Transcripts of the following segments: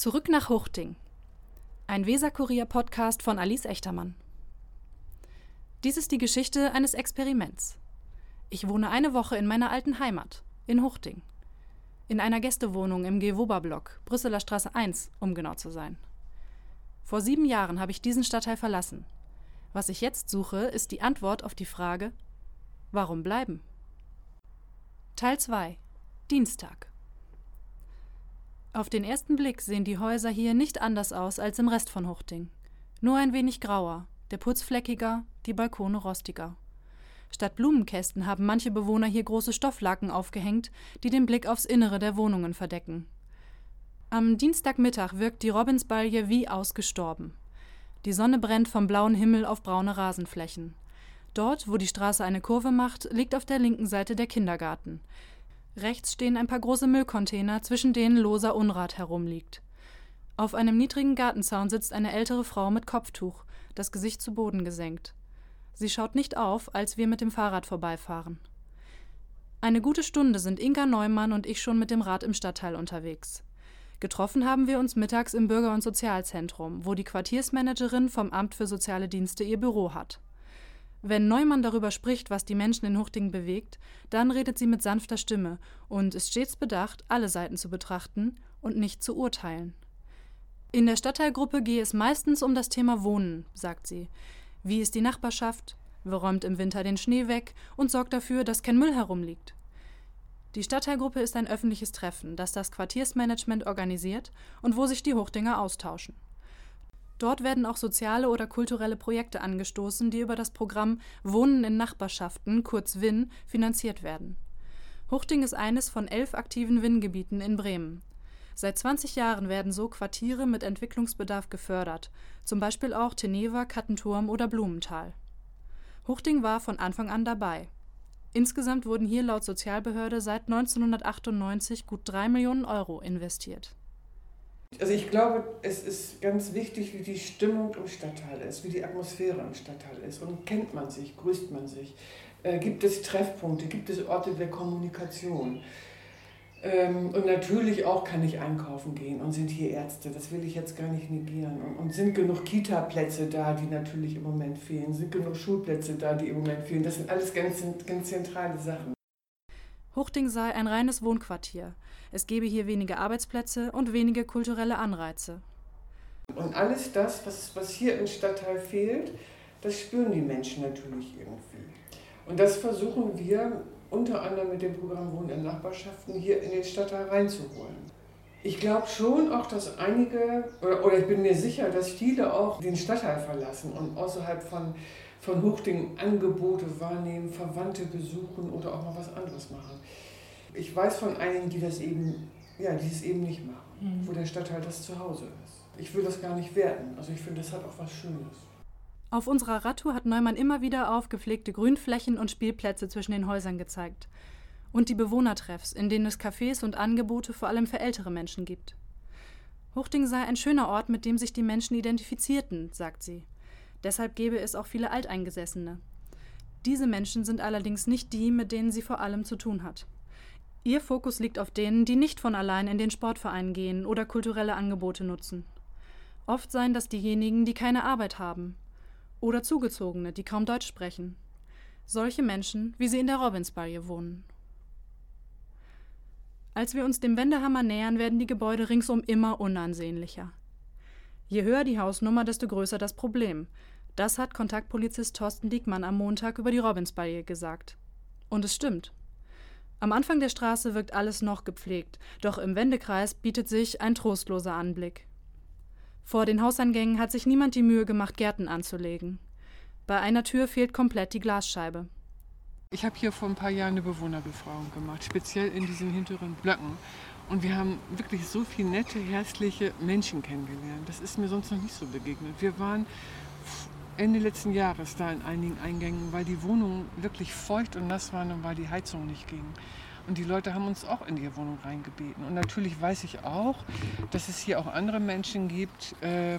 Zurück nach Huchting. Ein Weserkurier-Podcast von Alice Echtermann. Dies ist die Geschichte eines Experiments. Ich wohne eine Woche in meiner alten Heimat, in Huchting. In einer Gästewohnung im Gewoba-Block, Brüsseler Straße 1, um genau zu sein. Vor sieben Jahren habe ich diesen Stadtteil verlassen. Was ich jetzt suche, ist die Antwort auf die Frage: Warum bleiben? Teil 2 Dienstag auf den ersten Blick sehen die Häuser hier nicht anders aus als im Rest von Huchting. Nur ein wenig grauer, der Putz fleckiger, die Balkone rostiger. Statt Blumenkästen haben manche Bewohner hier große Stofflaken aufgehängt, die den Blick aufs Innere der Wohnungen verdecken. Am Dienstagmittag wirkt die Robinsbalje wie ausgestorben. Die Sonne brennt vom blauen Himmel auf braune Rasenflächen. Dort, wo die Straße eine Kurve macht, liegt auf der linken Seite der Kindergarten. Rechts stehen ein paar große Müllcontainer, zwischen denen loser Unrat herumliegt. Auf einem niedrigen Gartenzaun sitzt eine ältere Frau mit Kopftuch, das Gesicht zu Boden gesenkt. Sie schaut nicht auf, als wir mit dem Fahrrad vorbeifahren. Eine gute Stunde sind Inka Neumann und ich schon mit dem Rad im Stadtteil unterwegs. Getroffen haben wir uns mittags im Bürger- und Sozialzentrum, wo die Quartiersmanagerin vom Amt für soziale Dienste ihr Büro hat. Wenn Neumann darüber spricht, was die Menschen in Huchting bewegt, dann redet sie mit sanfter Stimme und ist stets bedacht, alle Seiten zu betrachten und nicht zu urteilen. In der Stadtteilgruppe gehe es meistens um das Thema Wohnen, sagt sie. Wie ist die Nachbarschaft? Wer räumt im Winter den Schnee weg und sorgt dafür, dass kein Müll herumliegt? Die Stadtteilgruppe ist ein öffentliches Treffen, das das Quartiersmanagement organisiert und wo sich die Hochdinger austauschen. Dort werden auch soziale oder kulturelle Projekte angestoßen, die über das Programm Wohnen in Nachbarschaften, kurz WIN, finanziert werden. Huchting ist eines von elf aktiven WIN-Gebieten in Bremen. Seit 20 Jahren werden so Quartiere mit Entwicklungsbedarf gefördert, zum Beispiel auch Teneva, Kattenturm oder Blumenthal. Huchting war von Anfang an dabei. Insgesamt wurden hier laut Sozialbehörde seit 1998 gut drei Millionen Euro investiert. Also ich glaube, es ist ganz wichtig, wie die Stimmung im Stadtteil ist, wie die Atmosphäre im Stadtteil ist. Und kennt man sich, grüßt man sich? Äh, gibt es Treffpunkte, gibt es Orte der Kommunikation? Ähm, und natürlich auch kann ich einkaufen gehen und sind hier Ärzte, das will ich jetzt gar nicht negieren. Und, und sind genug Kita-Plätze da, die natürlich im Moment fehlen? Sind genug Schulplätze da, die im Moment fehlen? Das sind alles ganz, ganz zentrale Sachen. Huchting sei ein reines Wohnquartier. Es gebe hier wenige Arbeitsplätze und wenige kulturelle Anreize. Und alles das, was, was hier im Stadtteil fehlt, das spüren die Menschen natürlich irgendwie. Und das versuchen wir unter anderem mit dem Programm Wohnen in Nachbarschaften hier in den Stadtteil reinzuholen. Ich glaube schon auch, dass einige, oder, oder ich bin mir sicher, dass viele auch den Stadtteil verlassen und außerhalb von von Huchting Angebote wahrnehmen, Verwandte besuchen oder auch mal was anderes machen. Ich weiß von einigen, die das eben, ja, die es eben nicht machen, mhm. wo der Stadtteil das zu Hause ist. Ich will das gar nicht werten. Also ich finde, das hat auch was Schönes. Auf unserer Radtour hat Neumann immer wieder aufgepflegte Grünflächen und Spielplätze zwischen den Häusern gezeigt. Und die Bewohnertreffs, in denen es Cafés und Angebote vor allem für ältere Menschen gibt. Huchting sei ein schöner Ort, mit dem sich die Menschen identifizierten, sagt sie. Deshalb gäbe es auch viele Alteingesessene. Diese Menschen sind allerdings nicht die, mit denen sie vor allem zu tun hat. Ihr Fokus liegt auf denen, die nicht von allein in den Sportverein gehen oder kulturelle Angebote nutzen. Oft seien das diejenigen, die keine Arbeit haben. Oder Zugezogene, die kaum Deutsch sprechen. Solche Menschen, wie sie in der Robinsbalje wohnen. Als wir uns dem Wendehammer nähern, werden die Gebäude ringsum immer unansehnlicher. Je höher die Hausnummer, desto größer das Problem. Das hat Kontaktpolizist Thorsten Diekmann am Montag über die Robinsbarriere gesagt. Und es stimmt. Am Anfang der Straße wirkt alles noch gepflegt, doch im Wendekreis bietet sich ein trostloser Anblick. Vor den Hauseingängen hat sich niemand die Mühe gemacht, Gärten anzulegen. Bei einer Tür fehlt komplett die Glasscheibe. Ich habe hier vor ein paar Jahren eine Bewohnerbefragung gemacht, speziell in diesen hinteren Blöcken. Und wir haben wirklich so viele nette, herzliche Menschen kennengelernt. Das ist mir sonst noch nicht so begegnet. Wir waren Ende letzten Jahres da in einigen Eingängen, weil die Wohnungen wirklich feucht und nass waren und weil die Heizung nicht ging. Und die Leute haben uns auch in die Wohnung reingebeten. Und natürlich weiß ich auch, dass es hier auch andere Menschen gibt, äh,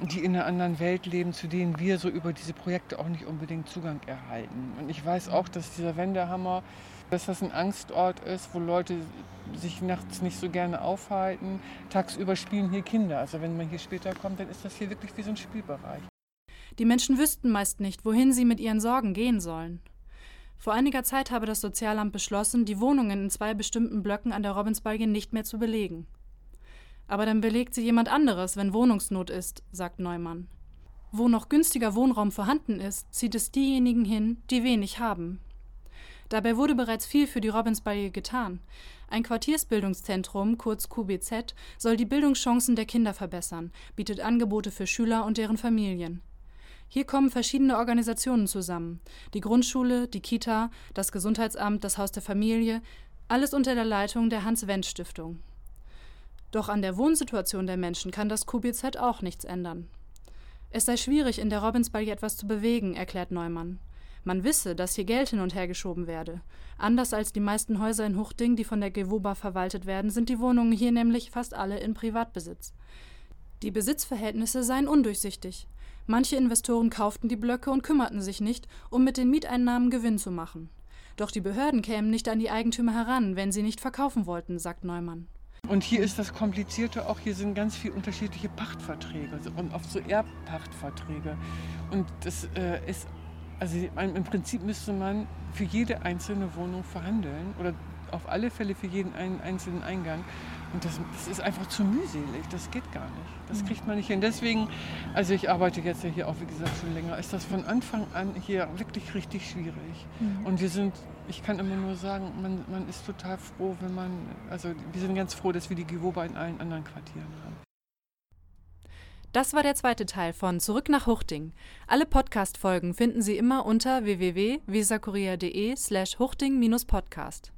die in einer anderen Welt leben, zu denen wir so über diese Projekte auch nicht unbedingt Zugang erhalten. Und ich weiß auch, dass dieser Wendehammer Dass das ein Angstort ist, wo Leute sich nachts nicht so gerne aufhalten. Tagsüber spielen hier Kinder. Also wenn man hier später kommt, dann ist das hier wirklich wie so ein Spielbereich. Die Menschen wüssten meist nicht, wohin sie mit ihren Sorgen gehen sollen. Vor einiger Zeit habe das Sozialamt beschlossen, die Wohnungen in zwei bestimmten Blöcken an der Robinsbalge nicht mehr zu belegen. Aber dann belegt sie jemand anderes, wenn Wohnungsnot ist, sagt Neumann. Wo noch günstiger Wohnraum vorhanden ist, zieht es diejenigen hin, die wenig haben. Dabei wurde bereits viel für die Robinsbalge getan. Ein Quartiersbildungszentrum, kurz QBZ, soll die Bildungschancen der Kinder verbessern, bietet Angebote für Schüler und deren Familien. Hier kommen verschiedene Organisationen zusammen. Die Grundschule, die Kita, das Gesundheitsamt, das Haus der Familie, alles unter der Leitung der Hans-Wendt-Stiftung. Doch an der Wohnsituation der Menschen kann das QBZ auch nichts ändern. Es sei schwierig, in der Robinsbalge etwas zu bewegen, erklärt Neumann. Man wisse, dass hier Geld hin und her geschoben werde. Anders als die meisten Häuser in Huchting, die von der Gewoba verwaltet werden, sind die Wohnungen hier nämlich fast alle in Privatbesitz. Die Besitzverhältnisse seien undurchsichtig. Manche Investoren kauften die Blöcke und kümmerten sich nicht, um mit den Mieteinnahmen Gewinn zu machen. Doch die Behörden kämen nicht an die Eigentümer heran, wenn sie nicht verkaufen wollten, sagt Neumann. Und hier ist das Komplizierte auch, hier sind ganz viele unterschiedliche Pachtverträge und oft so Erbpachtverträge. Und das äh, ist, also im Prinzip müsste man für jede einzelne Wohnung verhandeln oder auf alle Fälle für jeden einen einzelnen Eingang. Und das, das, ist einfach zu mühselig, das geht gar nicht. Das mhm. kriegt man nicht hin. Deswegen, also ich arbeite jetzt ja hier auch, wie gesagt, schon länger, ist das von Anfang an hier wirklich richtig schwierig. Mhm. Und wir sind, ich kann immer nur sagen, man, man ist total froh, wenn man, also wir sind ganz froh, dass wir die Gewoba in allen anderen Quartieren haben. Das war der zweite Teil von Zurück nach Huchting. Alle Podcast-Folgen finden Sie immer unter www.visakurier.de slash huchting-podcast.